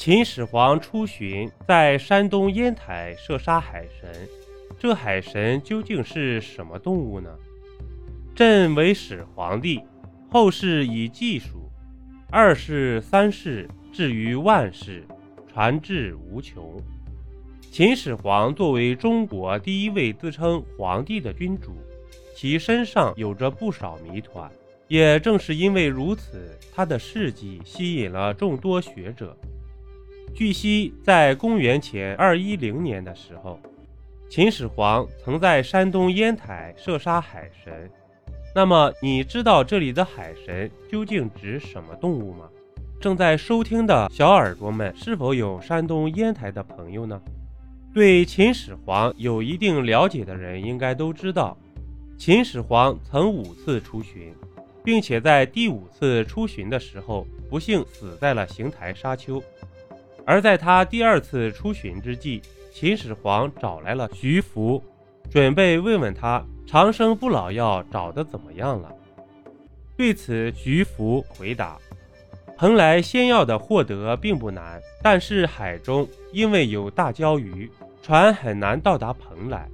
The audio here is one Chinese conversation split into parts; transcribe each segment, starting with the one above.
秦始皇出巡，在山东烟台射杀海神。这海神究竟是什么动物呢？朕为始皇帝，后世以计数，二世、三世，至于万世，传至无穷。秦始皇作为中国第一位自称皇帝的君主，其身上有着不少谜团。也正是因为如此，他的事迹吸引了众多学者。据悉，在公元前二一零年的时候，秦始皇曾在山东烟台射杀海神。那么，你知道这里的海神究竟指什么动物吗？正在收听的小耳朵们，是否有山东烟台的朋友呢？对秦始皇有一定了解的人应该都知道，秦始皇曾五次出巡，并且在第五次出巡的时候，不幸死在了邢台沙丘。而在他第二次出巡之际，秦始皇找来了徐福，准备问问他长生不老药找的怎么样了。对此，徐福回答：“蓬莱仙药的获得并不难，但是海中因为有大鲛鱼，船很难到达蓬莱。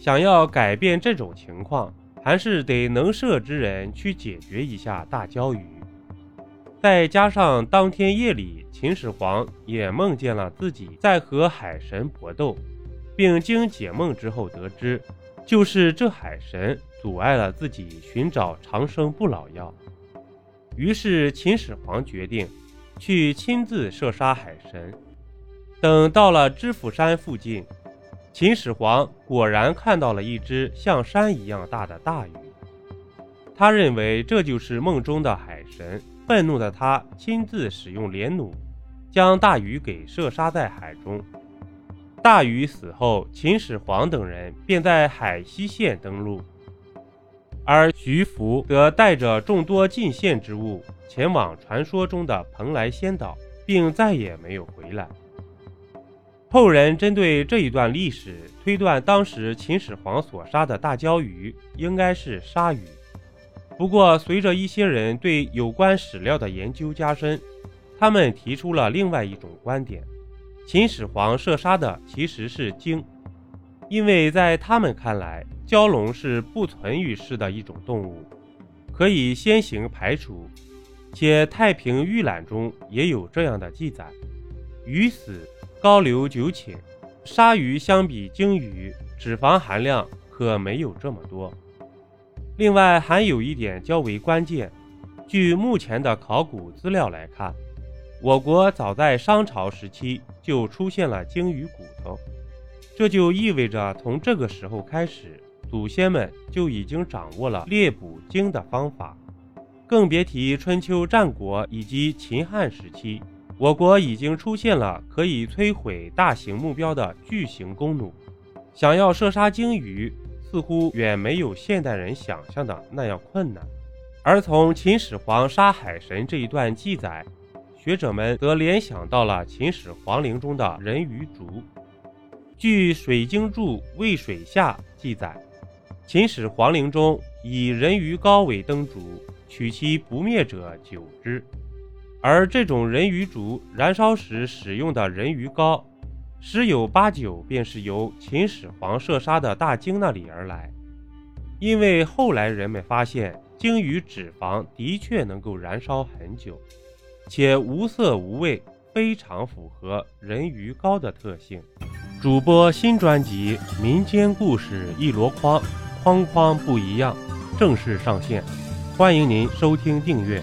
想要改变这种情况，还是得能射之人去解决一下大鲛鱼。”再加上当天夜里，秦始皇也梦见了自己在和海神搏斗，并经解梦之后得知，就是这海神阻碍了自己寻找长生不老药。于是秦始皇决定去亲自射杀海神。等到了知府山附近，秦始皇果然看到了一只像山一样大的大鱼，他认为这就是梦中的海神。愤怒的他亲自使用连弩，将大鱼给射杀在海中。大鱼死后，秦始皇等人便在海西县登陆，而徐福则带着众多进献之物前往传说中的蓬莱仙岛，并再也没有回来。后人针对这一段历史推断，当时秦始皇所杀的大礁鱼应该是鲨鱼。不过，随着一些人对有关史料的研究加深，他们提出了另外一种观点：秦始皇射杀的其实是鲸，因为在他们看来，蛟龙是不存于世的一种动物，可以先行排除，且《太平御览》中也有这样的记载：“鱼死，高流九顷。”鲨鱼相比鲸鱼，脂肪含量可没有这么多。另外还有一点较为关键，据目前的考古资料来看，我国早在商朝时期就出现了鲸鱼骨头，这就意味着从这个时候开始，祖先们就已经掌握了猎捕鲸的方法，更别提春秋战国以及秦汉时期，我国已经出现了可以摧毁大型目标的巨型弓弩，想要射杀鲸鱼。似乎远没有现代人想象的那样困难，而从秦始皇杀海神这一段记载，学者们则联想到了秦始皇陵中的人鱼烛。据《水经注·渭水下》记载，秦始皇陵中以人鱼膏为灯烛，取其不灭者九之，而这种人鱼烛燃烧时使用的人鱼膏。十有八九便是由秦始皇射杀的大鲸那里而来，因为后来人们发现鲸鱼脂肪的确能够燃烧很久，且无色无味，非常符合人鱼膏的特性。主播新专辑《民间故事一箩筐》，筐筐不一样，正式上线，欢迎您收听订阅。